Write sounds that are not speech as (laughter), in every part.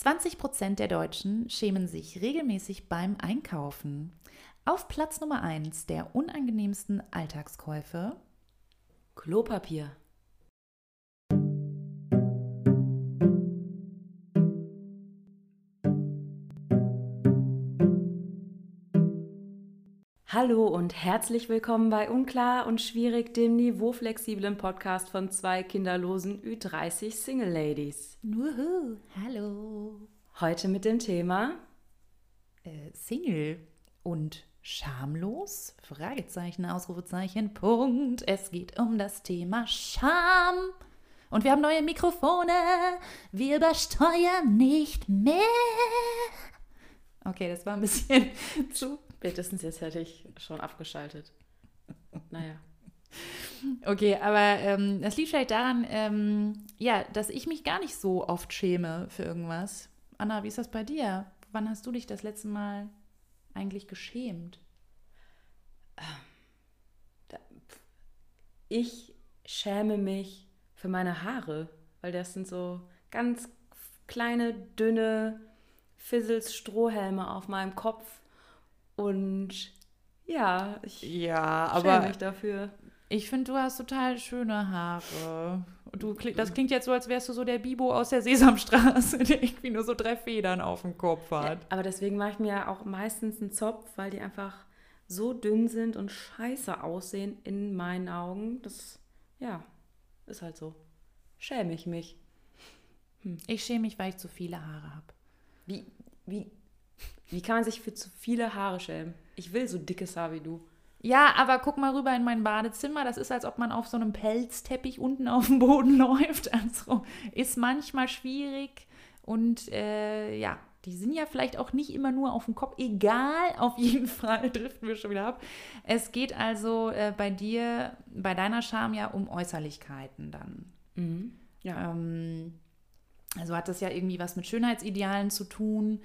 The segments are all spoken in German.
20% der Deutschen schämen sich regelmäßig beim Einkaufen. Auf Platz Nummer 1 der unangenehmsten Alltagskäufe Klopapier. Hallo und herzlich willkommen bei Unklar und Schwierig, dem niveauflexiblen Podcast von zwei kinderlosen Ü30 Single Ladies. Wuhu, hallo. Heute mit dem Thema Äh, Single und schamlos? Fragezeichen, Ausrufezeichen, Punkt. Es geht um das Thema Scham. Und wir haben neue Mikrofone. Wir übersteuern nicht mehr. Okay, das war ein bisschen (laughs) zu Spätestens jetzt hätte ich schon abgeschaltet. Naja. Okay, aber ähm, das liegt vielleicht daran, ähm, ja, dass ich mich gar nicht so oft schäme für irgendwas. Anna, wie ist das bei dir? Wann hast du dich das letzte Mal eigentlich geschämt? Ich schäme mich für meine Haare, weil das sind so ganz kleine, dünne Fizzles Strohhelme auf meinem Kopf. Und ja, ich Ja, schäme mich dafür. ich finde, du hast total schöne Haare. Du, das klingt jetzt so, als wärst du so der Bibo aus der Sesamstraße, (laughs) der irgendwie nur so drei Federn auf dem Kopf Ja, hat. aber deswegen mache ich mir auch meistens einen Zopf, weil die einfach so dünn sind und scheiße aussehen in meinen Augen. Das, ja, ist halt so. Schäme ich mich. Ich schäme mich, weil ich zu viele Haare habe. Wie, wie, wie kann man sich für zu viele Haare schämen? Ich will so dickes Haar wie du. Ja, aber guck mal rüber in mein Badezimmer. Das ist, als ob man auf so einem Pelzteppich unten auf dem Boden (laughs) läuft. Also ist manchmal schwierig. Und äh, ja, die sind ja vielleicht auch nicht immer nur auf dem Kopf. Egal, auf jeden (laughs) Fall driften wir schon wieder ab. Es geht also äh, bei dir, bei deiner Scham ja um Äußerlichkeiten dann. Ja. Ähm, also hat das ja irgendwie was mit Schönheitsidealen zu tun,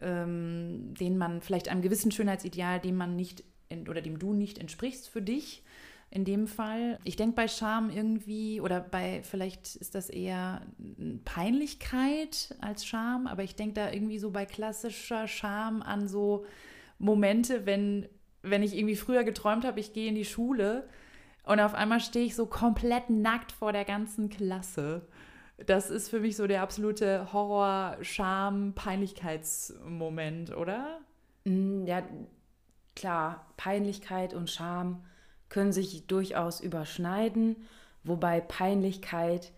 ähm, denen man vielleicht einem gewissen Schönheitsideal, dem man nicht in, oder dem du nicht entsprichst für dich. In dem Fall. Ich denke bei Scham irgendwie, oder bei, vielleicht ist das eher Peinlichkeit als Scham, aber ich denke da irgendwie so bei klassischer Scham an so Momente, wenn, wenn ich irgendwie früher geträumt habe, ich gehe in die Schule und auf einmal stehe ich so komplett nackt vor der ganzen Klasse. Das ist für mich so der absolute Horror, Scham, Peinlichkeitsmoment, oder? Mm, Ja, klar, Peinlichkeit und Scham können sich durchaus überschneiden, wobei Peinlichkeit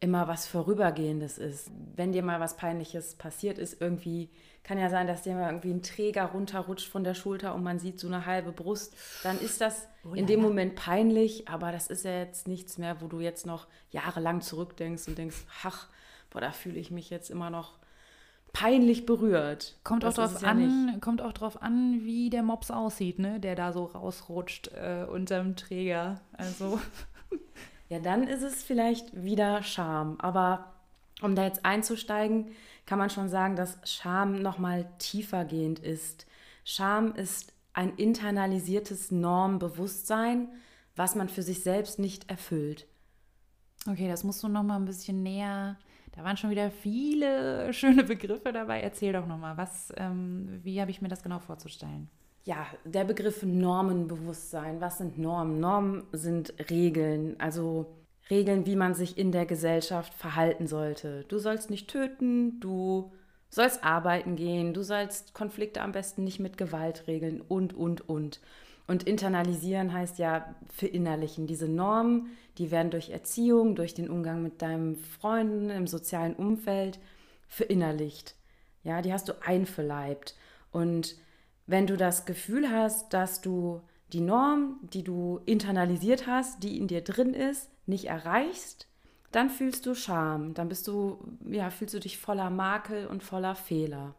immer was Vorübergehendes ist. Wenn dir mal was Peinliches passiert ist, irgendwie, kann ja sein, dass dir mal irgendwie ein Träger runterrutscht von der Schulter und man sieht so eine halbe Brust, dann ist das in dem Moment peinlich, aber das ist ja jetzt nichts mehr, wo du jetzt noch jahrelang zurückdenkst und denkst, ach, boah, da fühle ich mich jetzt immer noch peinlich berührt. Kommt Das auch drauf ja an, nicht. kommt auch drauf an, wie der Mops aussieht, ne? Der da so rausrutscht äh, unterm Träger. Also (laughs) Ja, dann ist es vielleicht wieder Scham. Aber um da jetzt einzusteigen, kann man schon sagen, dass Scham nochmal tiefergehend ist. Scham ist ein internalisiertes Normbewusstsein, was man für sich selbst nicht erfüllt. Okay, das musst du noch mal ein bisschen näher. Da waren schon wieder viele (laughs) schöne Begriffe dabei. Erzähl doch noch mal, was, ähm, wie habe ich mir das genau vorzustellen? Ja, der Begriff Normenbewusstsein. Was sind Normen? Normen sind Regeln, also Regeln, wie man sich in der Gesellschaft verhalten sollte. Du sollst nicht töten, du sollst arbeiten gehen, du sollst Konflikte am besten nicht mit Gewalt regeln und, und, und. Und internalisieren heißt ja verinnerlichen. Diese Normen, die werden durch Erziehung, durch den Umgang mit deinen Freunden im sozialen Umfeld verinnerlicht. Ja, die hast du einverleibt. Und wenn du das Gefühl hast, dass du die Norm, die du internalisiert hast, die in dir drin ist, nicht erreichst, dann fühlst du Scham. Dann bist du, ja, fühlst du dich voller Makel und voller Fehler.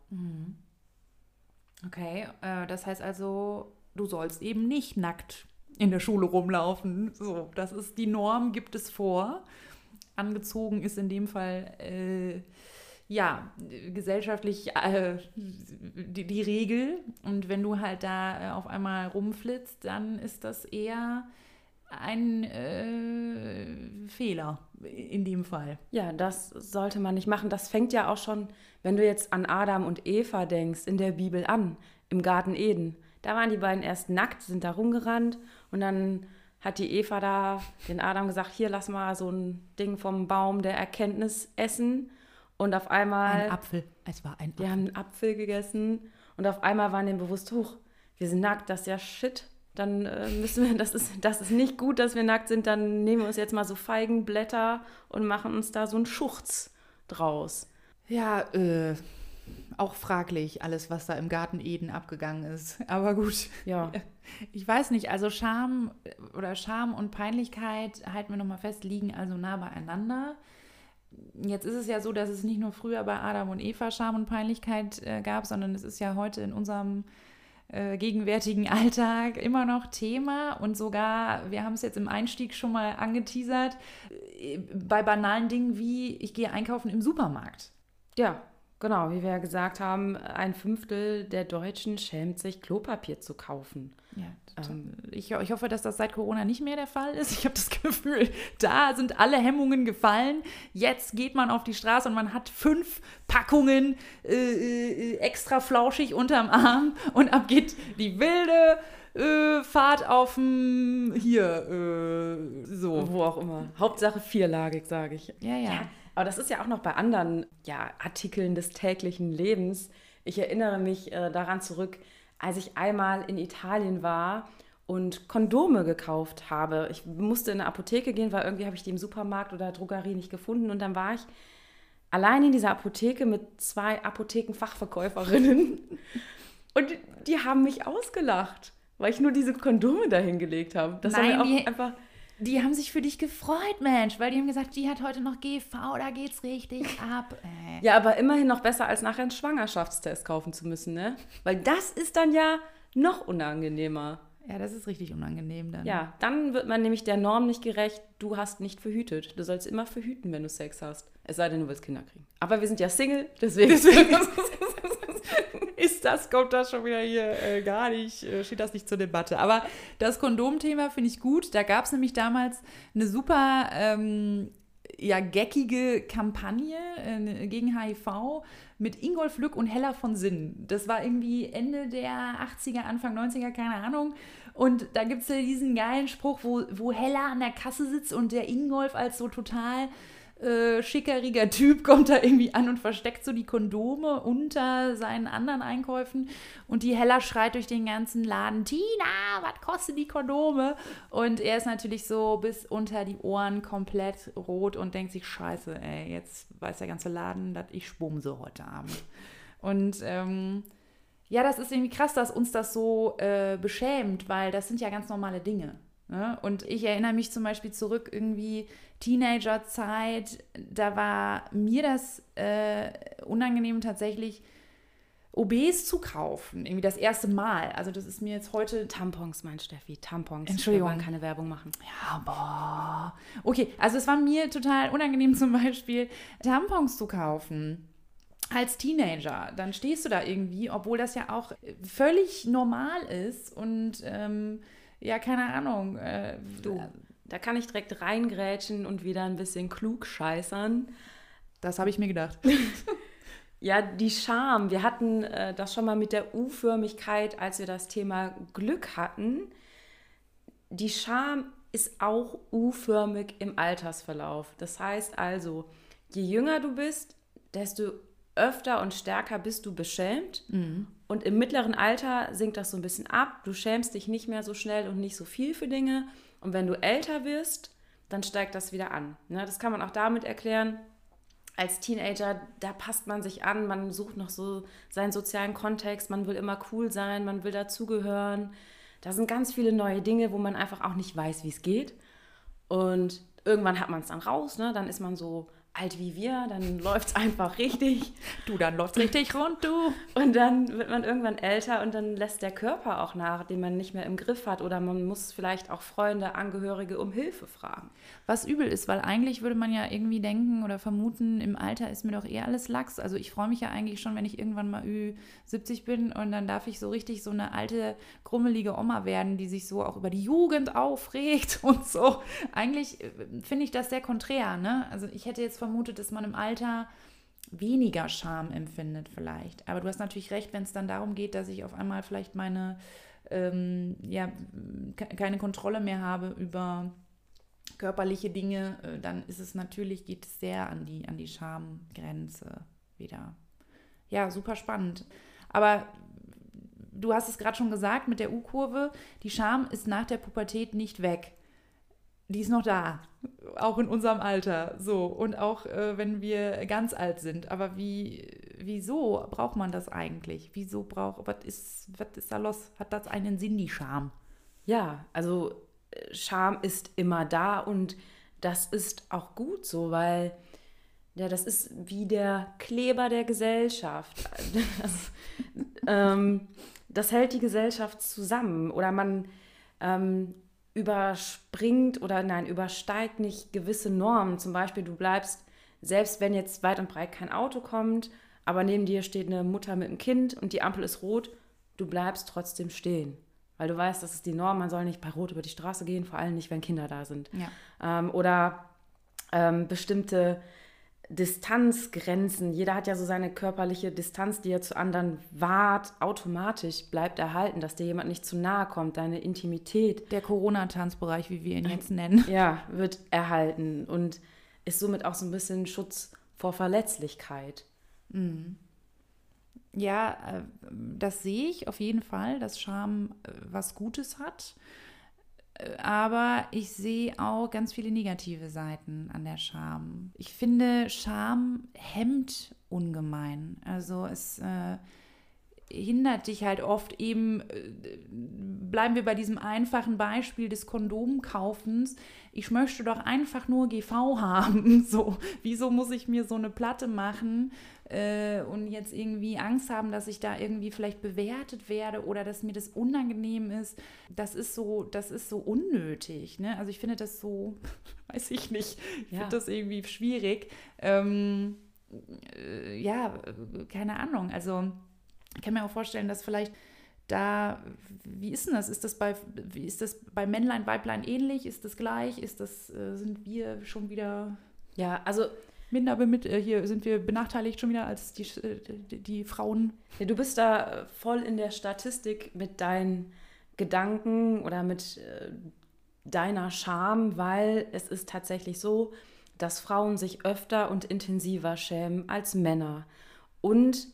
Okay, äh, das heißt also, du sollst eben nicht nackt in der Schule rumlaufen. So, das ist die Norm, gibt es vor. Angezogen ist in dem Fall äh, ja gesellschaftlich äh, die, die Regel. Und wenn du halt da äh, auf einmal rumflitzt, dann ist das eher ein äh, Fehler in dem Fall. Ja, das sollte man nicht machen. Das fängt ja auch schon, wenn du jetzt an Adam und Eva denkst, in der Bibel an, im Garten Eden. Da waren die beiden erst nackt, sind da rumgerannt und dann hat die Eva da den Adam gesagt, hier lass mal so ein Ding vom Baum der Erkenntnis essen. Und auf einmal. Ein Apfel. Es war ein Apfel. Die haben einen Apfel gegessen und auf einmal waren denen bewusst, hoch, wir sind nackt, das ist ja shit. Dann äh, müssen wir, (laughs) das ist, das ist nicht gut, dass wir nackt sind, dann nehmen wir uns jetzt mal so Feigenblätter und machen uns da so einen Schurz draus. Ja, äh, auch fraglich, alles, was da im Garten Eden abgegangen ist. (laughs) Aber gut. Ja. (laughs) Ich weiß nicht, also Scham oder Scham und Peinlichkeit, halten wir nochmal fest, liegen also nah beieinander. Jetzt ist es ja so, dass es nicht nur früher bei Adam und Eva Scham und Peinlichkeit äh, gab, sondern es ist ja heute in unserem äh, gegenwärtigen (laughs) Alltag immer noch Thema und sogar, wir haben es jetzt im Einstieg schon mal angeteasert, äh, bei banalen Dingen wie ich gehe einkaufen im Supermarkt. Ja, Genau, wie wir ja gesagt haben, ein Fünftel der Deutschen schämt sich, Klopapier zu kaufen. Ja, ähm, ich, ich, hoffe, dass das seit Corona nicht mehr der Fall ist. Ich habe das (laughs) Gefühl, da sind alle Hemmungen gefallen. Jetzt geht man auf die Straße und man hat fünf Packungen äh, äh, extra flauschig unterm Arm und ab geht die wilde äh, Fahrt auf dem hier, äh, so. Wo auch immer. Hauptsache vierlagig, sage ich. ja. ja. ja. Aber das ist ja auch noch bei anderen ja, Artikeln des täglichen Lebens. Ich erinnere mich äh, daran zurück, als ich einmal in Italien war und Kondome gekauft habe. Ich musste in eine Apotheke gehen, weil irgendwie habe ich die im Supermarkt oder Drogerie nicht gefunden. Und dann war ich allein in dieser Apotheke mit zwei Apothekenfachverkäuferinnen. (laughs) Und die haben mich ausgelacht, weil ich nur diese Kondome dahingelegt habe. Das Nein, war mir auch einfach die haben sich für dich gefreut, Mensch, weil die haben gesagt, die hat heute noch GV, da geht's richtig (laughs) ab. Äh. Ja, aber immerhin noch besser, als nachher einen Schwangerschaftstest kaufen zu müssen, ne? Weil das ist dann ja noch unangenehmer. Ja, das ist richtig unangenehm dann. Ja, dann wird man nämlich der Norm nicht gerecht, du hast nicht verhütet. Du sollst immer verhüten, wenn du Sex hast. Es sei denn, du willst Kinder kriegen. Aber wir sind ja Single, deswegen. deswegen (laughs) (laughs) das, kommt das schon wieder hier äh, gar nicht, äh, steht das nicht zur Debatte. Aber das Kondomthema finde ich gut. Da gab es nämlich damals eine super ähm, ja, geckige Kampagne äh, gegen HIV mit Ingolf Lück und Hella von Sinn. Das war irgendwie Ende der 80er, Anfang 90er, keine Ahnung. Und da gibt es ja diesen geilen Spruch, wo, wo Hella an der Kasse sitzt und der Ingolf als so total äh, schickeriger (laughs) Typ kommt da irgendwie an und versteckt so die Kondome unter seinen anderen Einkäufen und die Hella schreit durch den ganzen Laden, Tina, was kostet die Kondome? Und er ist natürlich so bis unter die Ohren komplett rot und denkt sich, scheiße, ey, jetzt weiß der ganze Laden, dass ich spumse heute Abend. Und ähm, ja, das ist irgendwie krass, dass uns das so äh, beschämt, weil das sind ja ganz normale Dinge. Ne? Und ich erinnere mich zum Beispiel zurück irgendwie Teenagerzeit, da war mir das äh, unangenehm tatsächlich, OBs zu kaufen, irgendwie das erste Mal. Also das ist mir jetzt heute... Tampons, mein Steffi, Tampons. Entschuldigung. Wir wollen keine Werbung machen. Ja, boah. Okay, also es war mir total unangenehm zum Beispiel, Tampons zu kaufen als Teenager, dann stehst du da irgendwie, obwohl das ja auch völlig normal ist und ähm, ja, keine Ahnung. Äh, du, da kann ich direkt reingrätschen und wieder ein bisschen klug scheißern. Das habe ich mir gedacht. (laughs) ja, die Scham. Wir hatten äh, das schon mal mit der U-Förmigkeit, als wir das Thema Glück hatten. Die Scham ist auch U-förmig im Altersverlauf. Das heißt also, je jünger du bist, desto öfter und stärker bist du beschämt. Mhm. Und im mittleren Alter sinkt das so ein bisschen ab. Du schämst dich nicht mehr so schnell und nicht so viel für Dinge. Und wenn du älter wirst, dann steigt das wieder an. Ne? Das kann man auch damit erklären. Als Teenager, da passt man sich an, man sucht noch so seinen sozialen Kontext, man will immer cool sein, man will dazugehören. Da sind ganz viele neue Dinge, wo man einfach auch nicht weiß, wie es geht. Und irgendwann hat man es dann raus, ne? dann ist man so alt wie wir, dann läuft es einfach richtig. Du, dann läuft richtig rund, du. Und dann wird man irgendwann älter und dann lässt der Körper auch nach, den man nicht mehr im Griff hat. Oder man muss vielleicht auch Freunde, Angehörige um Hilfe fragen. Was übel ist, weil eigentlich würde man ja irgendwie denken oder vermuten, im Alter ist mir doch eher alles Lachs. Also ich freue mich ja eigentlich schon, wenn ich irgendwann mal Ü70 bin und dann darf ich so richtig so eine alte, grummelige Oma werden, die sich so auch über die Jugend aufregt (laughs) und so. Eigentlich äh, finde ich das sehr konträr, ne? Also ich hätte jetzt vermutet, dass man im Alter weniger Scham empfindet vielleicht. Aber du hast natürlich recht, wenn es dann darum geht, dass ich auf einmal vielleicht meine, ähm, ja, keine Kontrolle mehr habe über körperliche Dinge, äh, dann ist es natürlich, geht es sehr an die, an die Schamgrenze wieder. Ja, super spannend. Aber du hast es gerade schon gesagt mit der U-Kurve, die Scham ist nach der Pubertät nicht weg die ist noch da, auch in unserem Alter, so und auch äh, wenn wir ganz alt sind. Aber wie, wieso braucht man das eigentlich? Wieso braucht, was ist, was ist da los? Hat das einen Sinn, die Scham? Ja, also äh, Scham ist immer da und das ist auch gut so, weil ja, das ist wie der Kleber der Gesellschaft. (laughs) Das, ähm, das hält die Gesellschaft zusammen oder man ähm, überspringt oder nein, übersteigt nicht gewisse Normen. Zum Beispiel, du bleibst, selbst wenn jetzt weit und breit kein Auto kommt, aber neben dir steht eine Mutter mit einem Kind und die Ampel ist rot, du bleibst trotzdem stehen. Weil du weißt, das ist die Norm, man soll nicht bei Rot über die Straße gehen, vor allem nicht, wenn Kinder da sind. Ja. Ähm, oder ähm, bestimmte Distanzgrenzen. Jeder hat ja so seine körperliche Distanz, die er zu anderen wahrt. Automatisch bleibt erhalten, dass dir jemand nicht zu nahe kommt. Deine Intimität. Der Corona-Tanzbereich, wie wir ihn jetzt nennen. Ja, wird erhalten und ist somit auch so ein bisschen Schutz vor Verletzlichkeit. Mhm. Ja, äh, das sehe ich auf jeden Fall, dass Scham äh, was Gutes hat aber ich sehe auch ganz viele negative Seiten an der Scham. Ich finde, Scham hemmt ungemein. Also es äh, hindert dich halt oft eben, äh, bleiben wir bei diesem einfachen Beispiel des Kondomkaufens. Ich möchte doch einfach nur GV (laughs) haben. So, wieso muss ich mir so eine Platte machen? äh, und jetzt irgendwie Angst haben, dass ich da irgendwie vielleicht bewertet werde oder dass mir das unangenehm ist, das ist so, das ist so unnötig. Ne? Also ich finde das so, (laughs) weiß ich nicht, ich ja. finde das irgendwie schwierig. Ähm, äh, ja, keine Ahnung. Also ich kann mir auch vorstellen, dass vielleicht da, wie ist denn das? Ist das bei, wie ist das bei Männlein, Weiblein ähnlich? Ist das gleich? Ist das, äh, sind wir schon wieder. Ja, also minder bemit äh, hier sind wir benachteiligt schon wieder als die, äh, die, die Frauen. Ja, du bist da voll in der Statistik mit deinen Gedanken oder mit deiner Scham, weil es ist tatsächlich so, dass Frauen sich öfter und intensiver schämen als Männer. Und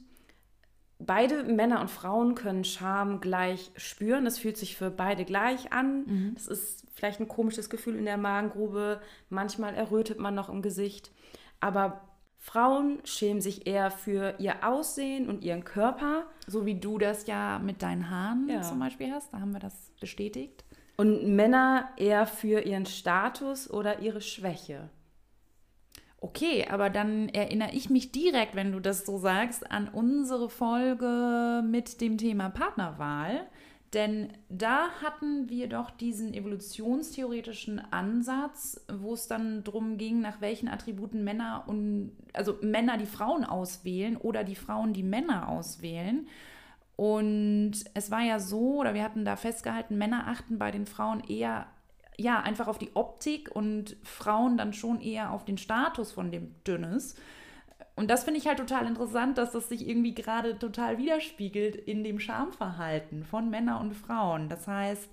beide Männer und Frauen können Scham gleich spüren. Es fühlt sich für beide gleich an. Mhm. Das ist vielleicht ein komisches Gefühl in der Magengrube. Manchmal errötet man noch im Gesicht. Aber Frauen schämen sich eher für ihr Aussehen und ihren Körper. So wie du das ja mit deinen Haaren ja. zum Beispiel hast. Da haben wir das bestätigt. Und Männer eher für ihren Status oder ihre Schwäche. Okay, aber dann erinnere ich mich direkt, wenn du das so sagst, an unsere Folge mit dem Thema Partnerwahl. Denn da hatten wir doch diesen evolutionstheoretischen Ansatz, wo es dann darum ging, nach welchen Attributen Männer und also Männer die Frauen auswählen oder die Frauen die Männer auswählen. Und es war ja so, oder wir hatten da festgehalten, Männer achten bei den Frauen eher ja einfach auf die Optik und Frauen dann schon eher auf den Status von dem Dünnes. Und das finde ich halt total interessant, dass das sich irgendwie gerade total widerspiegelt in dem Schamverhalten von Männern und Frauen. Das heißt,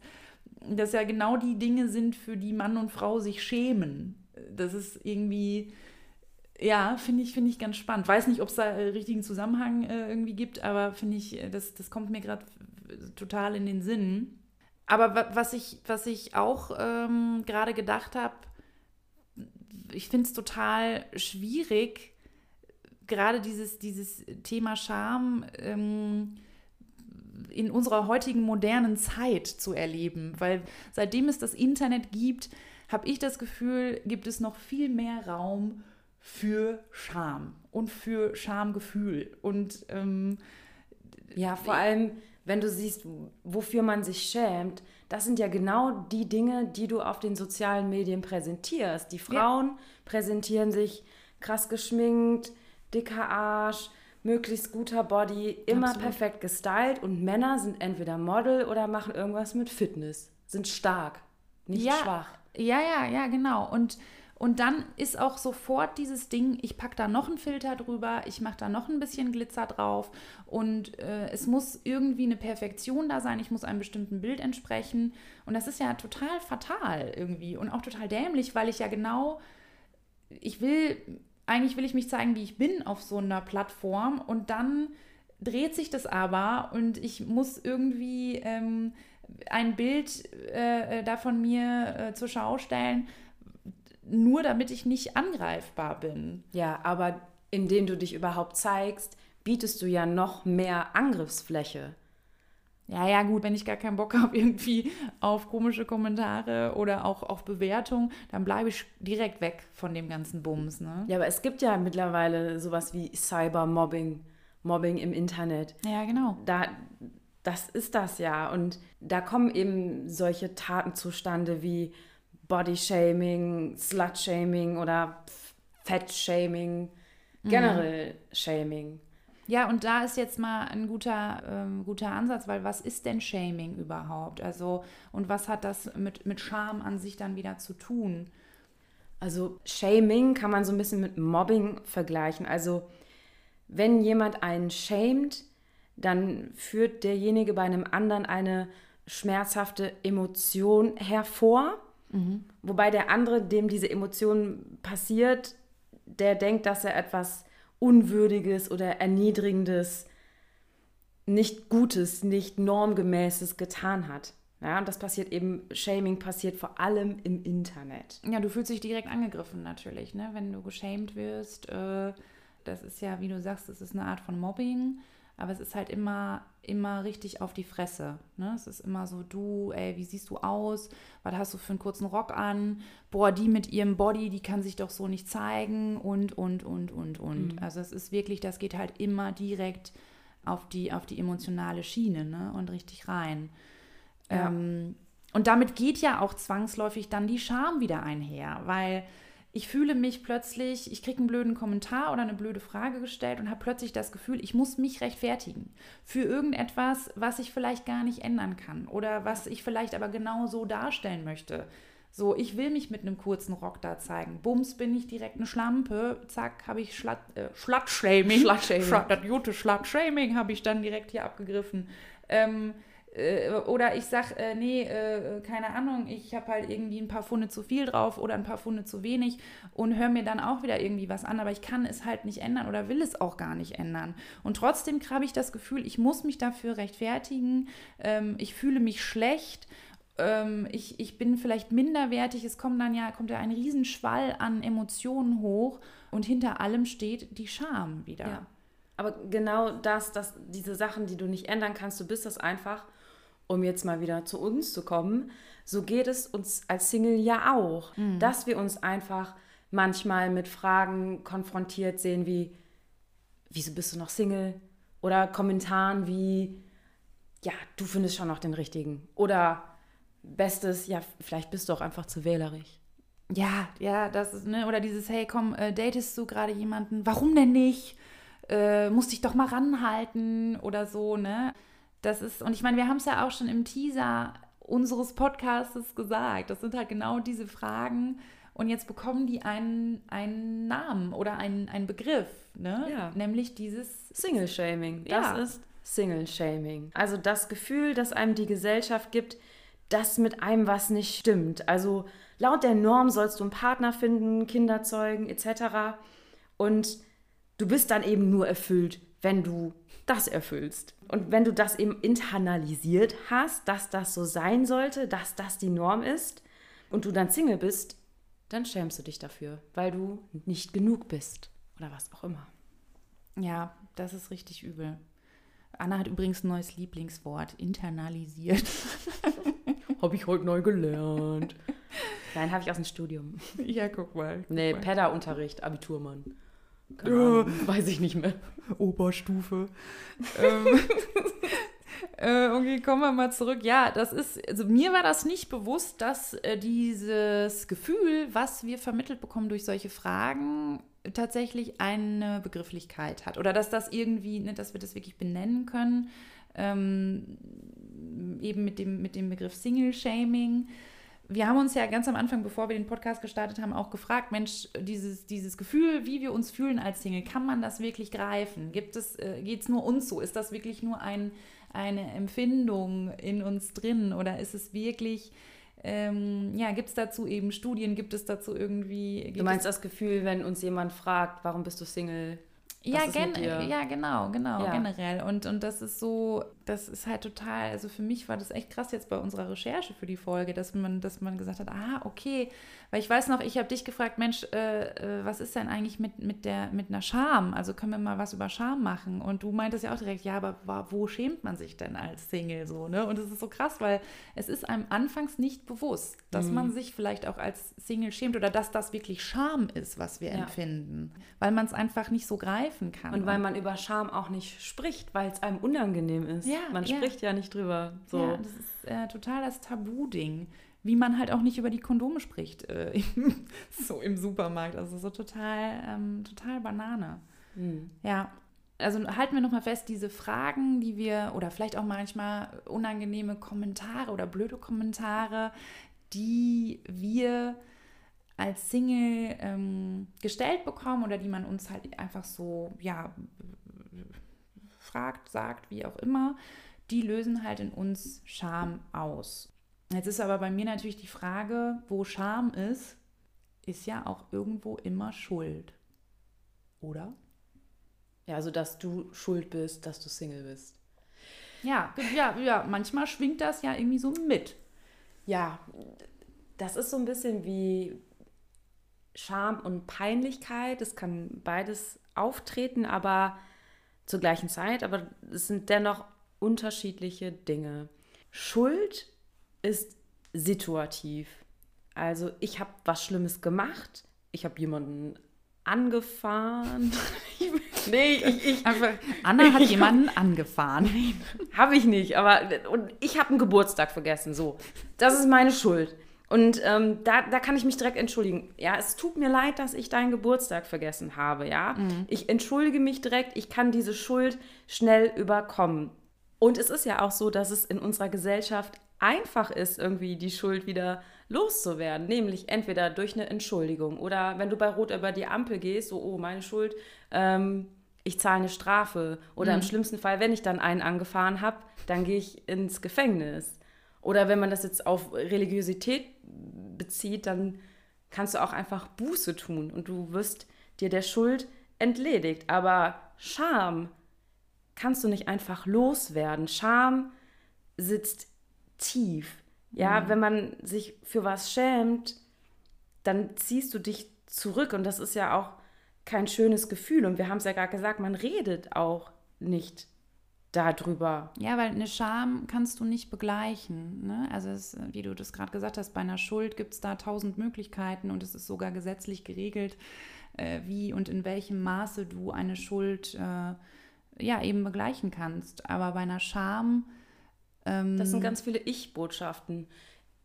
dass ja genau die Dinge sind, für die Mann und Frau sich schämen. Das ist irgendwie, ja, finde ich, finde ich ganz spannend. Weiß nicht, ob es da einen richtigen Zusammenhang äh, irgendwie gibt, aber finde ich, äh, das, das kommt mir gerade total in den Sinn. Aber was ich, was ich auch ähm, gerade gedacht habe, ich finde es total schwierig, gerade dieses, dieses Thema Scham ähm, in unserer heutigen modernen Zeit zu erleben. Weil seitdem es das Internet gibt, habe ich das Gefühl, gibt es noch viel mehr Raum für Scham und für Schamgefühl. Und ähm, ja, vor allem, wenn du siehst, wofür man sich schämt, das sind ja genau die Dinge, die du auf den sozialen Medien präsentierst. Die Frauen ja. präsentieren sich krass geschminkt, dicker Arsch, möglichst guter Body, immer Absolut. perfekt gestylt und Männer sind entweder Model oder machen irgendwas mit Fitness, sind stark, nicht ja, schwach. Ja, ja, ja, genau. Und, und dann ist auch sofort dieses Ding, ich packe da noch einen Filter drüber, ich mache da noch ein bisschen Glitzer drauf und äh, es muss irgendwie eine Perfektion da sein, ich muss einem bestimmten Bild entsprechen. Und das ist ja total fatal irgendwie und auch total dämlich, weil ich ja genau, ich will eigentlich will ich mich zeigen, wie ich bin auf so einer Plattform und dann dreht sich das aber und ich muss irgendwie ähm, ein Bild äh, da von mir äh, zur Schau stellen, nur damit ich nicht angreifbar bin. Ja, aber indem du dich überhaupt zeigst, bietest du ja noch mehr Angriffsfläche ja, ja, gut, wenn ich gar keinen Bock (laughs) habe irgendwie auf komische Kommentare oder auch auf Bewertungen, dann bleibe ich direkt weg von dem ganzen Bums. Ne? Ja, aber es gibt ja mittlerweile sowas wie Cybermobbing, Mobbing im Internet. Ja, genau. Da, das ist das ja. Und da kommen eben solche Taten zustande wie Bodyshaming, Slutshaming oder Fettshaming, generell mhm. Shaming. Ja, und da ist jetzt mal ein guter, ähm, guter Ansatz, weil was ist denn Shaming überhaupt? Also, und was hat das mit, mit Scham an sich dann wieder zu tun? Also, Shaming kann man so ein bisschen mit Mobbing vergleichen. Also, wenn jemand einen shamed, dann führt derjenige bei einem anderen eine schmerzhafte Emotion hervor, mhm. wobei der andere, dem diese Emotion passiert, der denkt, dass er etwas Unwürdiges oder Erniedrigendes, nicht Gutes, nicht Normgemäßes getan hat. Ja, und das passiert eben, Shaming passiert vor allem im Internet. Ja, du fühlst dich direkt angegriffen natürlich, ne? wenn du geschämt wirst. Äh, das ist ja, wie du sagst, das ist eine Art von Mobbing. Aber es ist halt immer, immer richtig auf die Fresse. Ne? Es ist immer so, du, ey, wie siehst du aus? Was hast du für einen kurzen Rock an? Boah, die mit ihrem Body, die kann sich doch so nicht zeigen und, und, und, und, und. Mhm. Also es ist wirklich, das geht halt immer direkt auf die, auf die emotionale Schiene ne? und richtig rein. Ja. Ähm, und damit geht ja auch zwangsläufig dann die Scham wieder einher, weil ich fühle mich plötzlich, ich kriege einen blöden Kommentar oder eine blöde Frage gestellt und habe plötzlich das Gefühl, ich muss mich rechtfertigen für irgendetwas, was ich vielleicht gar nicht ändern kann oder was ich vielleicht aber genau so darstellen möchte. So, ich will mich mit einem kurzen Rock da zeigen. Bums, bin ich direkt eine Schlampe. Zack, habe ich Schlat, äh, Schlattshaming. Schlattshaming. Schlat, das gute Schlattshaming habe ich dann direkt hier abgegriffen. Ähm, äh, oder ich sag, äh, nee, äh, keine Ahnung, ich habe halt irgendwie ein paar Funde zu viel drauf oder ein paar Funde zu wenig und höre mir dann auch wieder irgendwie was an, aber ich kann es halt nicht ändern oder will es auch gar nicht ändern. Und trotzdem habe ich das Gefühl, ich muss mich dafür rechtfertigen, ähm, ich fühle mich schlecht ähm, ich, ich bin vielleicht minderwertig, es kommt dann ja, kommt ja ein Riesenschwall an Emotionen hoch und hinter allem steht die Scham wieder. Ja. Aber genau das, das, diese Sachen, die du nicht ändern kannst, du bist das einfach um jetzt mal wieder zu uns zu kommen, so geht es uns als Single ja auch, mhm. dass wir uns einfach manchmal mit Fragen konfrontiert sehen wie, wieso bist du noch Single? Oder Kommentaren wie, ja, du findest schon noch den richtigen. Oder bestes, ja, vielleicht bist du auch einfach zu wählerisch. Ja, ja, das ist, ne, oder dieses, hey, komm, äh, datest du gerade jemanden? Warum denn nicht? Äh, musst dich doch mal ranhalten oder so, ne? Das ist, und ich meine, wir haben es ja auch schon im Teaser unseres Podcasts gesagt. Das sind halt genau diese Fragen. Und jetzt bekommen die einen, einen Namen oder einen, einen Begriff, ne? Ja. Nämlich dieses Single-Shaming. Das ja. ist Single-Shaming. Also das Gefühl, das einem die Gesellschaft gibt, dass mit einem was nicht stimmt. Also laut der Norm sollst du einen Partner finden, Kinder zeugen, etc. Und du bist dann eben nur erfüllt, wenn du das erfüllst. Und wenn du das eben internalisiert hast, dass das so sein sollte, dass das die Norm ist und du dann Single bist, dann schämst du dich dafür, weil du nicht genug bist oder was auch immer. Ja, das ist richtig übel. Anna hat übrigens ein neues Lieblingswort, internalisiert. (laughs) Habe ich heute neu gelernt. (laughs) Nein, habe ich aus dem Studium. Ja, guck mal. Guck nee. Pedda-Unterricht, Abiturmann. Ja. Ahnung, weiß ich nicht mehr. Oberstufe. ähm, (laughs) äh, okay, kommen wir mal zurück. Ja, das ist, also mir war das nicht bewusst, dass äh, dieses Gefühl, was wir vermittelt bekommen durch solche Fragen, tatsächlich eine Begrifflichkeit hat. Oder dass das irgendwie, ne, dass wir das wirklich benennen können. Ähm, eben mit dem, mit dem Begriff Single-Shaming. Wir haben uns ja ganz am Anfang, bevor wir den Podcast gestartet haben, auch gefragt, Mensch, dieses, dieses Gefühl, wie wir uns fühlen als Single, kann man das wirklich greifen? Gibt es, äh, geht es nur uns so? Ist das wirklich nur ein, eine Empfindung in uns drin? Oder ist es wirklich, ähm, ja, gibt es dazu eben Studien, gibt es dazu irgendwie... Du meinst das Gefühl, wenn uns jemand fragt, warum bist du Single? ja, gen ja, genau, genau, Ja. generell. Und, und das ist so, das ist halt total, also für mich war das echt krass jetzt bei unserer Recherche für die Folge, dass man, dass man gesagt hat, ah, okay, weil ich weiß noch, ich habe dich gefragt, Mensch, äh, äh, was ist denn eigentlich mit, mit, der, mit einer Scham? Also können wir mal was über Scham machen? Und du meintest ja auch direkt, ja, aber wo schämt man sich denn als Single so, ne? Und das ist so krass, weil es ist einem anfangs nicht bewusst, dass Mhm. man sich vielleicht auch als Single schämt oder dass das wirklich Scham ist, was wir Ja. empfinden, weil man es einfach nicht so greifen kann. Und weil man über Scham auch nicht spricht, weil es einem unangenehm ist. Ja, man ja. spricht ja nicht drüber. So. Ja, das ist äh, total das Tabu-Ding. Wie man halt auch nicht über die Kondome spricht, äh, (laughs) so im Supermarkt. Also so total, ähm, total Banane. Hm. Ja, also halten wir nochmal fest, diese Fragen, die wir, oder vielleicht auch manchmal unangenehme Kommentare oder blöde Kommentare, die wir als Single ähm, gestellt bekommen oder die man uns halt einfach so, ja, fragt, sagt, wie auch immer, die lösen halt in uns Scham aus. Jetzt ist aber bei mir natürlich die Frage, wo Scham ist, ist ja auch irgendwo immer Schuld. Oder? Ja, also dass du schuld bist, dass du Single bist. Ja, ja, ja, manchmal schwingt das ja irgendwie so mit. Ja, das ist so ein bisschen wie Scham und Peinlichkeit. Es kann beides auftreten, aber zur gleichen Zeit. Aber es sind dennoch unterschiedliche Dinge. Schuld ist situativ. Also ich habe was Schlimmes gemacht. Ich habe jemanden angefahren. (laughs) nee, ich, ich, (laughs) Einfach, Anna hat jemanden angefahren. habe ich nicht, aber und ich habe einen Geburtstag vergessen. So, das ist meine Schuld. Und ähm, da, da kann ich mich direkt entschuldigen. Ja, es tut mir leid, dass ich deinen Geburtstag vergessen habe. Ja, ich entschuldige mich direkt. Ich kann diese Schuld schnell überkommen. Und es ist ja auch so, dass es in unserer Gesellschaft einfach ist, irgendwie die Schuld wieder loszuwerden. Nämlich entweder durch eine Entschuldigung oder wenn du bei Rot über die Ampel gehst, so, oh, meine Schuld, ähm, ich zahle eine Strafe. Oder im schlimmsten Fall, wenn ich dann einen angefahren habe, dann gehe ich ins Gefängnis. Oder wenn man das jetzt auf Religiosität bezieht, dann kannst du auch einfach Buße tun und du wirst dir der Schuld entledigt. Aber Scham kannst du nicht einfach loswerden. Scham sitzt tief. Ja, wenn man sich für was schämt, dann ziehst du dich zurück und das ist ja auch kein schönes Gefühl. Und wir haben es ja gerade gesagt, man redet auch nicht darüber. Ja, weil eine Scham kannst du nicht begleichen. Ne? Also, es, wie du das gerade gesagt hast, bei einer Schuld gibt es da tausend Möglichkeiten und es ist sogar gesetzlich geregelt, äh, wie und in welchem Maße du eine Schuld äh, ja eben begleichen kannst. Aber bei einer Scham. Ähm, Das sind ganz viele Ich-Botschaften.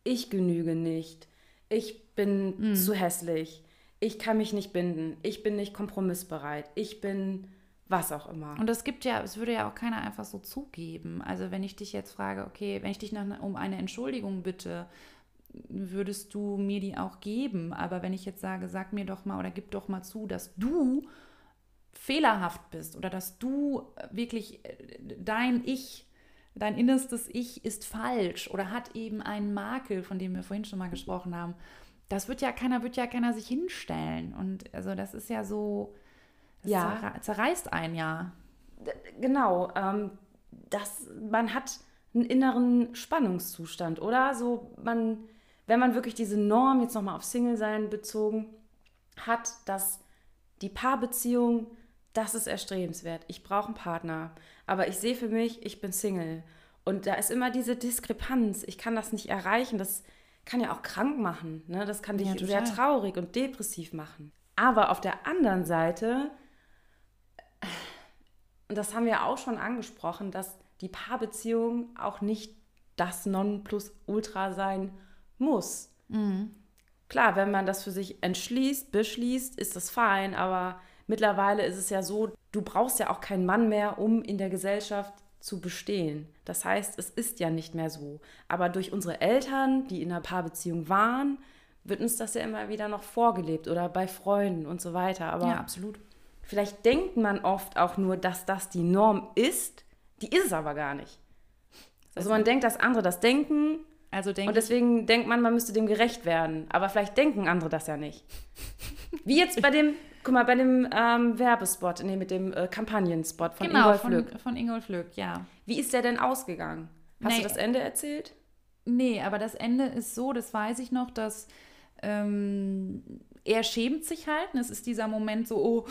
Ich genüge nicht. Ich bin zu hässlich. Ich kann mich nicht binden. Ich bin nicht kompromissbereit. Ich bin was auch immer. Und das gibt ja, es würde ja auch keiner einfach so zugeben. Also wenn ich dich jetzt frage, okay, wenn ich dich nach, um eine Entschuldigung bitte, würdest du mir die auch geben? Aber wenn ich jetzt sage, sag mir doch mal oder gib doch mal zu, dass du fehlerhaft bist oder dass du wirklich äh, dein Ich, dein innerstes Ich ist falsch oder hat eben einen Makel, von dem wir vorhin schon mal gesprochen haben. Das wird ja keiner, wird ja keiner sich hinstellen. Und also das ist ja so, das Ja. zerre- zerreißt ein ja. Genau, ähm, das, man hat einen inneren Spannungszustand, oder? So, man, wenn man wirklich diese Norm jetzt nochmal auf Single-Sein bezogen hat, dass die Paarbeziehung, das ist erstrebenswert. Ich brauche einen Partner, aber ich sehe für mich, ich bin Single. Und da ist immer diese Diskrepanz. Ich kann das nicht erreichen. Das kann ja auch krank machen. Ne? Das kann dich Ja, sehr traurig und depressiv machen. Aber auf der anderen Seite, und das haben wir auch schon angesprochen, dass die Paarbeziehung auch nicht das Nonplusultra sein muss. Klar, wenn man das für sich entschließt, beschließt, ist das fein, aber mittlerweile ist es ja so, du brauchst ja auch keinen Mann mehr, um in der Gesellschaft zu bestehen. Das heißt, es ist ja nicht mehr so. Aber durch unsere Eltern, die in einer Paarbeziehung waren, wird uns das ja immer wieder noch vorgelebt oder bei Freunden und so weiter. Aber Ja, absolut. Vielleicht denkt man oft auch nur, dass das die Norm ist. Die ist es aber gar nicht. Also man denkt, dass andere das denken Also denke und deswegen denkt man, man müsste dem gerecht werden. Aber vielleicht denken andere das ja nicht. Wie jetzt bei dem, guck mal, bei dem ähm, Werbespot, nee, mit dem äh, Kampagnenspot von genau, Ingolf von, Lück. von Ingolf Lück, ja. Wie ist der denn ausgegangen? Hast Nee. du das Ende erzählt? Nee, aber das Ende ist so, das weiß ich noch, dass ähm, er schämt sich halt. Und es ist dieser Moment so, oh,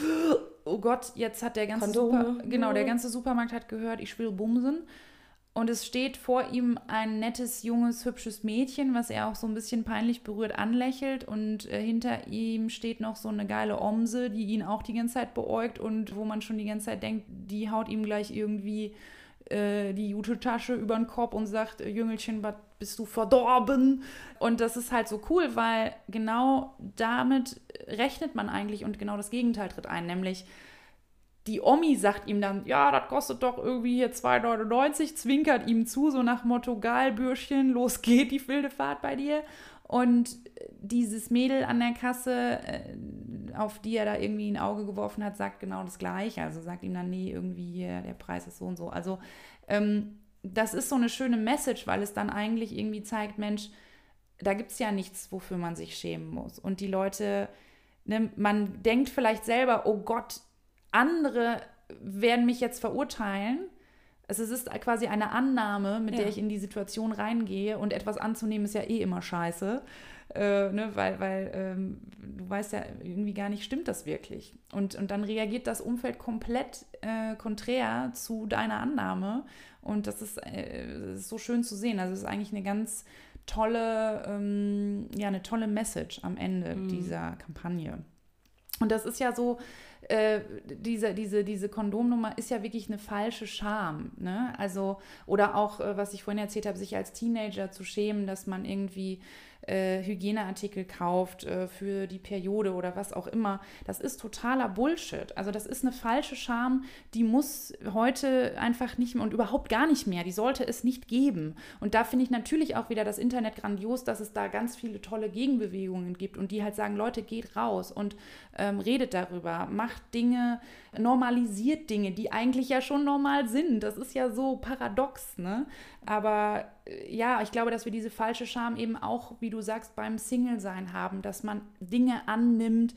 oh Gott, jetzt hat der ganze. Super, genau, der Ja. ganze Supermarkt hat gehört, ich will bumsen. Und es steht vor ihm ein nettes, junges, hübsches Mädchen, was er auch so ein bisschen peinlich berührt anlächelt. Und äh, hinter ihm steht noch so eine geile Omse, die ihn auch die ganze Zeit beäugt und wo man schon die ganze Zeit denkt, die haut ihm gleich irgendwie äh, die Jute-Tasche über den Kopf und sagt, äh, Jüngelchen, was bist du verdorben? Und das ist halt so cool, weil genau damit rechnet man eigentlich und genau das Gegenteil tritt ein, nämlich die Omi sagt ihm dann, ja, das kostet doch irgendwie hier 2,99, zwinkert ihm zu, so nach Motto, geil, Bürschchen, los geht die wilde Fahrt bei dir. Und dieses Mädel an der Kasse, äh, auf die er da irgendwie ein Auge geworfen hat, sagt genau das Gleiche. Also sagt ihm dann, nee, irgendwie hier, der Preis ist so und so. Also ähm, das ist so eine schöne Message, weil es dann eigentlich irgendwie zeigt, Mensch, da gibt es ja nichts, wofür man sich schämen muss. Und die Leute, ne, man denkt vielleicht selber, oh Gott, andere werden mich jetzt verurteilen. Also es ist quasi eine Annahme, mit Ja. der ich in die Situation reingehe und etwas anzunehmen ist ja eh immer scheiße, äh, ne, weil, weil ähm, du weißt ja irgendwie gar nicht, stimmt das wirklich? Und, und dann reagiert das Umfeld komplett äh, konträr zu deiner Annahme und das ist, äh, das ist so schön zu sehen. Also es ist eigentlich eine ganz tolle, ähm, ja, eine tolle Message am Ende dieser Kampagne. Und das ist ja so, äh, diese, diese, diese Kondomnummer ist ja wirklich eine falsche Scham. Ne? Also, oder auch, äh, was ich vorhin erzählt habe, sich als Teenager zu schämen, dass man irgendwie äh, Hygieneartikel kauft äh, für die Periode oder was auch immer. Das ist totaler Bullshit. Also das ist eine falsche Scham, die muss heute einfach nicht mehr und überhaupt gar nicht mehr. Die sollte es nicht geben. Und da finde ich natürlich auch wieder das Internet grandios, dass es da ganz viele tolle Gegenbewegungen gibt und die halt sagen, Leute, geht raus und ähm, redet darüber, macht Dinge, normalisiert Dinge, die eigentlich ja schon normal sind. Das ist ja so paradox, ne? Aber ja, ich glaube, dass wir diese falsche Scham eben auch, wie du sagst, beim Single-Sein haben, dass man Dinge annimmt,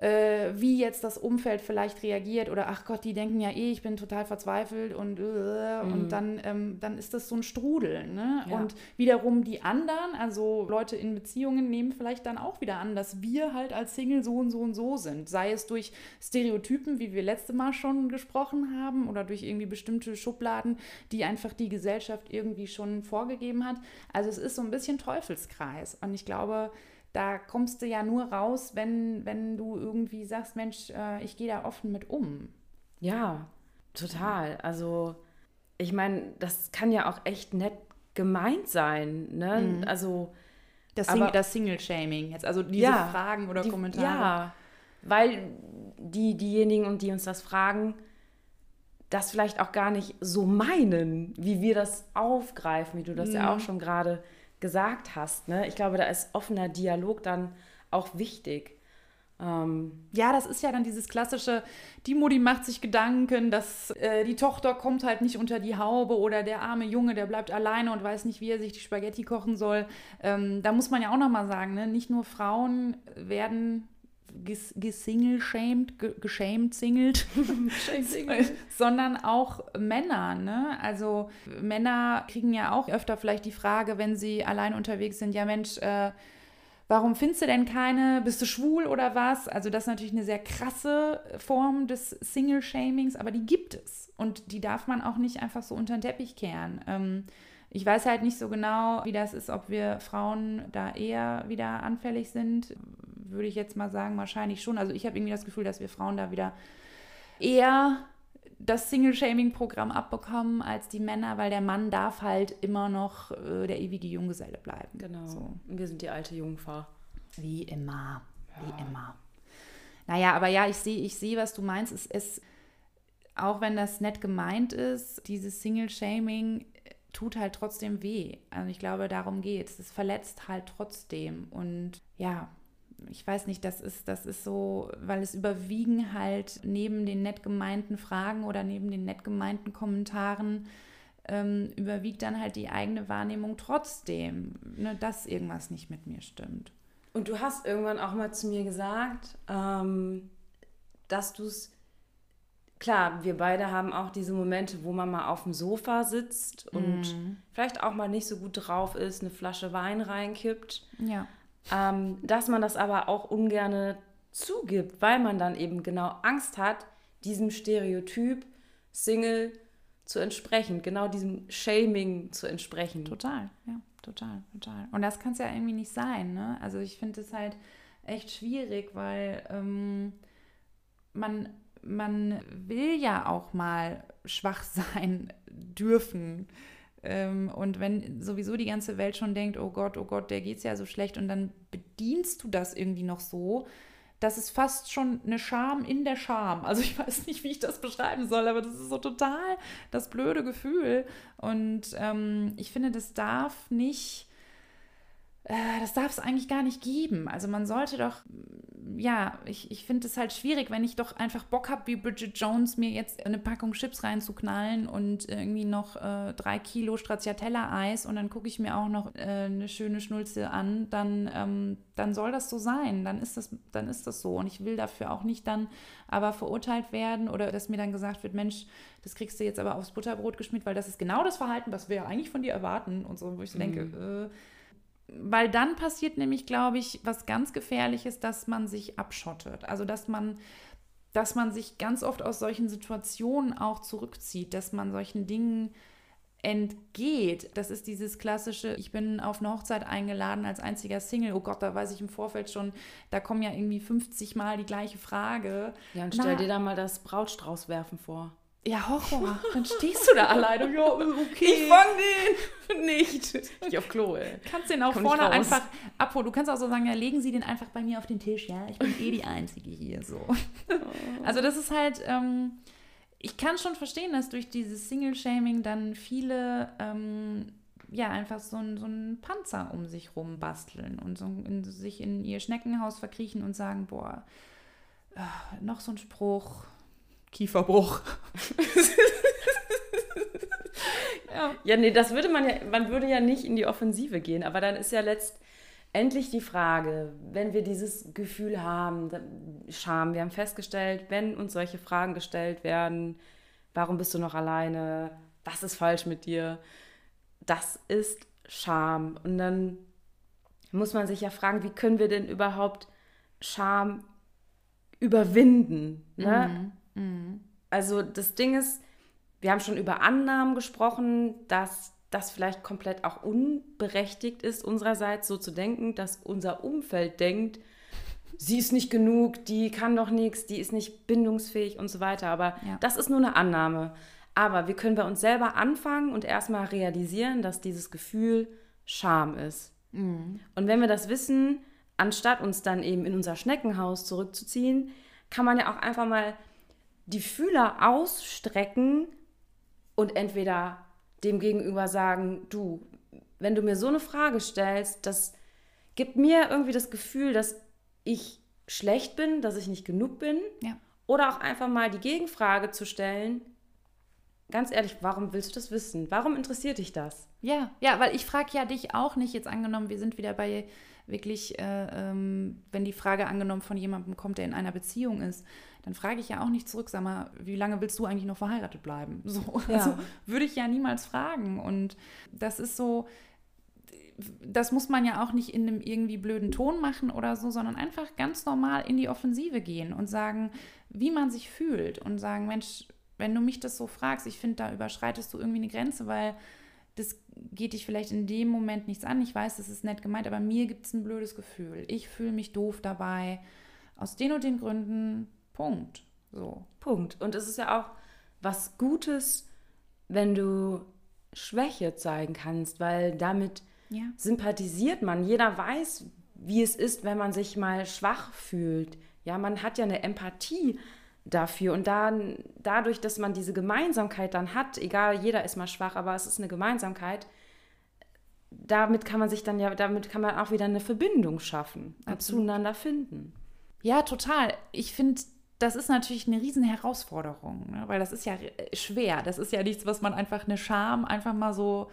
äh, wie jetzt das Umfeld vielleicht reagiert oder ach Gott, die denken ja eh, ich bin total verzweifelt und, äh, und dann, ähm, dann ist das so ein Strudel. Ne? Ja. Und wiederum die anderen, also Leute in Beziehungen, nehmen vielleicht dann auch wieder an, dass wir halt als Single so und so und so sind. Sei es durch Stereotypen, wie wir letzte Mal schon gesprochen haben, oder durch irgendwie bestimmte Schubladen, die einfach die Gesellschaft irgendwie schon vorgegeben hat. Also es ist so ein bisschen Teufelskreis. Und ich glaube, da kommst du ja nur raus, wenn, wenn du irgendwie sagst, Mensch, äh, ich gehe da offen mit um. Ja, total. Also, ich meine, das kann ja auch echt nett gemeint sein. Ne? Also, Das, Aber- Sing das Single-Shaming jetzt, also diese Ja, Fragen oder die, Kommentare. Ja, weil die, diejenigen, und die uns das fragen, das vielleicht auch gar nicht so meinen, wie wir das aufgreifen, wie du das Mhm. ja auch schon gerade gesagt hast. Ne? Ich glaube, da ist offener Dialog dann auch wichtig. Ähm, Ja, das ist ja dann dieses klassische, die Mutti macht sich Gedanken, dass äh, die Tochter kommt halt nicht unter die Haube oder der arme Junge, der bleibt alleine und weiß nicht, wie er sich die Spaghetti kochen soll. Ähm, da muss man ja auch nochmal sagen, ne? nicht nur Frauen werden ges gesingel-shamed, ge geschämt, singelt, (laughs) (laughs) sondern auch Männer. Ne? Also Männer kriegen ja auch öfter vielleicht die Frage, wenn sie allein unterwegs sind, ja Mensch, äh, warum findest du denn keine? Bist du schwul oder was? Also das ist natürlich eine sehr krasse Form des Single-Shamings, aber die gibt es. Und die darf man auch nicht einfach so unter den Teppich kehren. Ähm, Ich weiß halt nicht so genau, wie das ist, ob wir Frauen da eher wieder anfällig sind. Würde ich jetzt mal sagen, wahrscheinlich schon. Also ich habe irgendwie das Gefühl, dass wir Frauen da wieder eher das Single-Shaming-Programm abbekommen als die Männer, weil der Mann darf halt immer noch äh, der ewige Junggeselle bleiben. Genau. So. Wir sind die alte Jungfer. Wie immer. Ja. Wie immer. Naja, aber ja, ich sehe, ich sehe, was du meinst. Es ist, auch wenn das nett gemeint ist, dieses Single-Shaming tut halt trotzdem weh. Also ich glaube, darum geht es. Es verletzt halt trotzdem. Und ja, ich weiß nicht, das ist, das ist so, weil es überwiegen halt neben den nett gemeinten Fragen oder neben den nett gemeinten Kommentaren ähm, überwiegt dann halt die eigene Wahrnehmung trotzdem, ne, dass irgendwas nicht mit mir stimmt. Und du hast irgendwann auch mal zu mir gesagt, ähm, dass du es, klar, wir beide haben auch diese Momente, wo man mal auf dem Sofa sitzt und mm. vielleicht auch mal nicht so gut drauf ist, eine Flasche Wein reinkippt. Ja. Ähm, dass man das aber auch ungern zugibt, weil man dann eben genau Angst hat, diesem Stereotyp Single zu entsprechen, genau diesem Shaming zu entsprechen. Total, ja total, total. Und das kann es ja irgendwie nicht sein, ne? Also ich finde es halt echt schwierig, weil ähm, man, man will ja auch mal schwach (laughs) sein dürfen. Ähm, und wenn sowieso die ganze Welt schon denkt, oh Gott, oh Gott, der geht's ja so schlecht und dann bedienst du das irgendwie noch so, das ist fast schon eine Scham in der Scham. (laughs) Also ich weiß nicht, wie ich das beschreiben soll, aber das ist so total das blöde Gefühl. Und ähm, ich finde, das darf nicht äh, das darf es eigentlich gar nicht geben. Also man sollte doch, ja, ich, ich finde es halt schwierig, wenn ich doch einfach Bock habe, wie Bridget Jones, mir jetzt eine Packung Chips reinzuknallen und irgendwie noch äh, drei Kilo Stracciatella-Eis und dann gucke ich mir auch noch äh, eine schöne Schnulze an, dann, ähm, dann soll das so sein. Dann ist, das, dann ist das so. Und ich will dafür auch nicht dann aber verurteilt werden oder dass mir dann gesagt wird, Mensch, das kriegst du jetzt aber aufs Butterbrot geschmiert, weil das ist genau das Verhalten, was wir ja eigentlich von dir erwarten und so, wo ich so mhm. denke, äh, weil dann passiert nämlich, glaube ich, was ganz Gefährliches, dass man sich abschottet. Also dass man, dass man sich ganz oft aus solchen Situationen auch zurückzieht, dass man solchen Dingen entgeht. Das ist dieses klassische, ich bin auf eine Hochzeit eingeladen als einziger Single. Oh Gott, da weiß ich im Vorfeld schon, da kommen ja irgendwie 50 Mal die gleiche Frage. Ja, und stell Na, dir da mal das Brautstraußwerfen vor. Ja, Horror. (laughs) Dann stehst du da alleine. Ja, okay. Ich fang den (laughs) nicht. Ich auf Klo, ey. Kannst den auch Komm vorne einfach abholen. Du kannst auch so sagen, ja, legen Sie den einfach bei mir auf den Tisch. Ja, ich bin eh die Einzige hier. So. (laughs) Oh. Also das ist halt, ähm, ich kann schon verstehen, dass durch dieses Single-Shaming dann viele ähm, ja einfach so, ein, so einen Panzer um sich rum basteln und so in, sich in ihr Schneckenhaus verkriechen und sagen, boah, äh, noch so ein Spruch Kieferbruch. (laughs) ja. ja, nee, das würde man ja, man würde ja nicht in die Offensive gehen, aber dann ist ja letztendlich die Frage, wenn wir dieses Gefühl haben, Scham, wir haben festgestellt, wenn uns solche Fragen gestellt werden, warum bist du noch alleine, was ist falsch mit dir, das ist Scham. Und dann muss man sich ja fragen, wie können wir denn überhaupt Scham überwinden? Ne? Mhm. Mhm. Also das Ding ist, wir haben schon über Annahmen gesprochen, dass das vielleicht komplett auch unberechtigt ist, unsererseits so zu denken, dass unser Umfeld denkt, sie ist nicht genug, die kann doch nichts, die ist nicht bindungsfähig und so weiter. Aber ja. das ist nur eine Annahme. Aber wir können bei uns selber anfangen und erstmal realisieren, dass dieses Gefühl Scham ist. Mhm. Und wenn wir das wissen, anstatt uns dann eben in unser Schneckenhaus zurückzuziehen, kann man ja auch einfach mal die Fühler ausstrecken und entweder dem Gegenüber sagen, du, wenn du mir so eine Frage stellst, das gibt mir irgendwie das Gefühl, dass ich schlecht bin, dass ich nicht genug bin. Ja. Oder auch einfach mal die Gegenfrage zu stellen, ganz ehrlich, warum willst du das wissen? Warum interessiert dich das? Ja, ja, weil ich frage ja dich auch nicht, jetzt angenommen, wir sind wieder bei wirklich, äh, ähm, wenn die Frage angenommen von jemandem kommt, der in einer Beziehung ist, dann frage ich ja auch nicht zurück, sag mal, wie lange willst du eigentlich noch verheiratet bleiben? (laughs) So, ja. also würde ich ja niemals fragen. Und das ist so, das muss man ja auch nicht in einem irgendwie blöden Ton machen oder so, sondern einfach ganz normal in die Offensive gehen und sagen, wie man sich fühlt und sagen, Mensch, wenn du mich das so fragst, ich finde, da überschreitest du irgendwie eine Grenze, weil das geht dich vielleicht in dem Moment nichts an. Ich weiß, das ist nett gemeint, aber mir gibt es ein blödes Gefühl. Ich fühle mich doof dabei. Aus den und den Gründen. Punkt. So. Punkt. Und es ist ja auch was Gutes, wenn du Schwäche zeigen kannst, weil damit ja. sympathisiert man. Jeder weiß, wie es ist, wenn man sich mal schwach fühlt. Ja, man hat ja eine Empathie dafür. Und dann, dadurch, dass man diese Gemeinsamkeit dann hat, egal, jeder ist mal schwach, aber es ist eine Gemeinsamkeit, damit kann man sich dann ja, damit kann man auch wieder eine Verbindung schaffen und zueinander finden. Ja, total. Ich finde, das ist natürlich eine riesen Herausforderung, ne? weil das ist ja schwer. Das ist ja nichts, was man einfach eine Scham einfach mal so,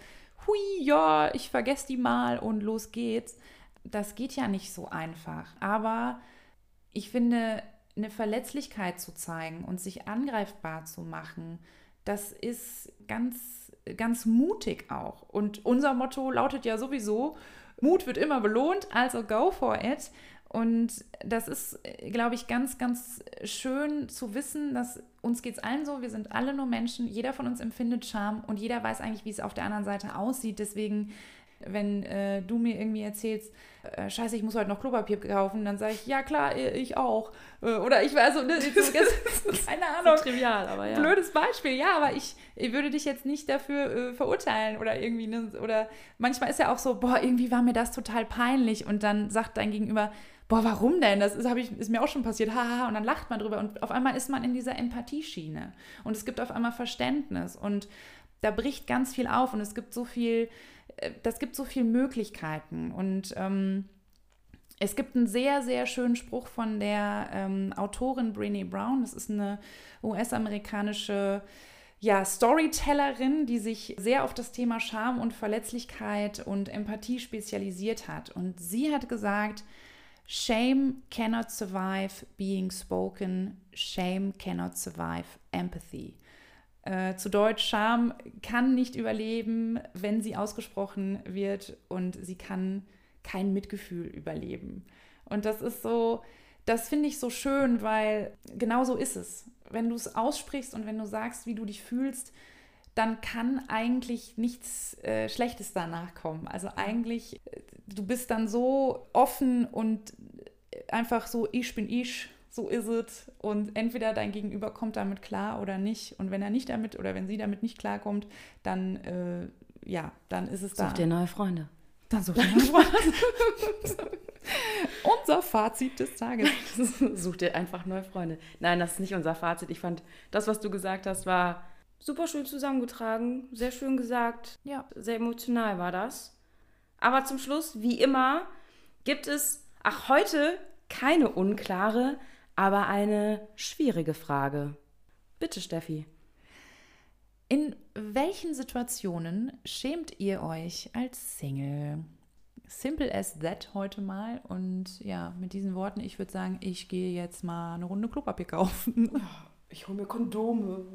hui, ja, ich vergesse die mal und los geht's. Das geht ja nicht so einfach. Aber ich finde, eine Verletzlichkeit zu zeigen und sich angreifbar zu machen, das ist ganz, ganz mutig auch. Und unser Motto lautet ja sowieso, Mut wird immer belohnt, also go for it. Und das ist, glaube ich, ganz, ganz schön zu wissen, dass uns geht es allen so, wir sind alle nur Menschen, jeder von uns empfindet Charme und jeder weiß eigentlich, wie es auf der anderen Seite aussieht. Deswegen wenn äh, du mir irgendwie erzählst, äh, scheiße, ich muss heute noch Klopapier kaufen, dann sage ich, ja klar, ich auch. Äh, oder ich weiß, ne, so, (laughs) keine Ahnung. So trivial, aber ja. Blödes Beispiel, ja, aber ich, ich würde dich jetzt nicht dafür äh, verurteilen oder irgendwie, ne, oder manchmal ist ja auch so, boah, irgendwie war mir das total peinlich und dann sagt dein Gegenüber, boah, warum denn? Das ist, ich, ist mir auch schon passiert, haha, und dann lacht man drüber und auf einmal ist man in dieser Empathieschiene und es gibt auf einmal Verständnis und da bricht ganz viel auf und es gibt so viel das gibt so viele Möglichkeiten. Und ähm, es gibt einen sehr, sehr schönen Spruch von der ähm, Autorin Brene Brown. Das ist eine US-amerikanische ja, Storytellerin, die sich sehr auf das Thema Scham und Verletzlichkeit und Empathie spezialisiert hat. Und sie hat gesagt, Shame cannot survive being spoken, shame cannot survive empathy. Äh, zu Deutsch, Scham kann nicht überleben, wenn sie ausgesprochen wird und sie kann kein Mitgefühl überleben. Und das ist so, das finde ich so schön, weil genau so ist es. Wenn du es aussprichst und wenn du sagst, wie du dich fühlst, dann kann eigentlich nichts äh, Schlechtes danach kommen. Also eigentlich, äh, du bist dann so offen und einfach so, ich bin ich so ist es. Und entweder dein Gegenüber kommt damit klar oder nicht. Und wenn er nicht damit oder wenn sie damit nicht klarkommt, dann äh, ja, dann ist es da. Such dir neue Freunde. Dann such dir neue Freunde. (laughs) unser Fazit des Tages. (laughs) Such dir einfach neue Freunde. Nein, das ist nicht unser Fazit. Ich fand, das, was du gesagt hast, war super schön zusammengetragen, sehr schön gesagt. Ja. Sehr emotional war das. Aber zum Schluss, wie immer, gibt es, ach, heute keine unklare, aber eine schwierige Frage. Bitte, Steffi. In welchen Situationen schämt ihr euch als Single? Simple as that heute mal. Und ja, mit diesen Worten, ich würde sagen, ich gehe jetzt mal eine Runde Klopapier kaufen. Ich hole mir Kondome.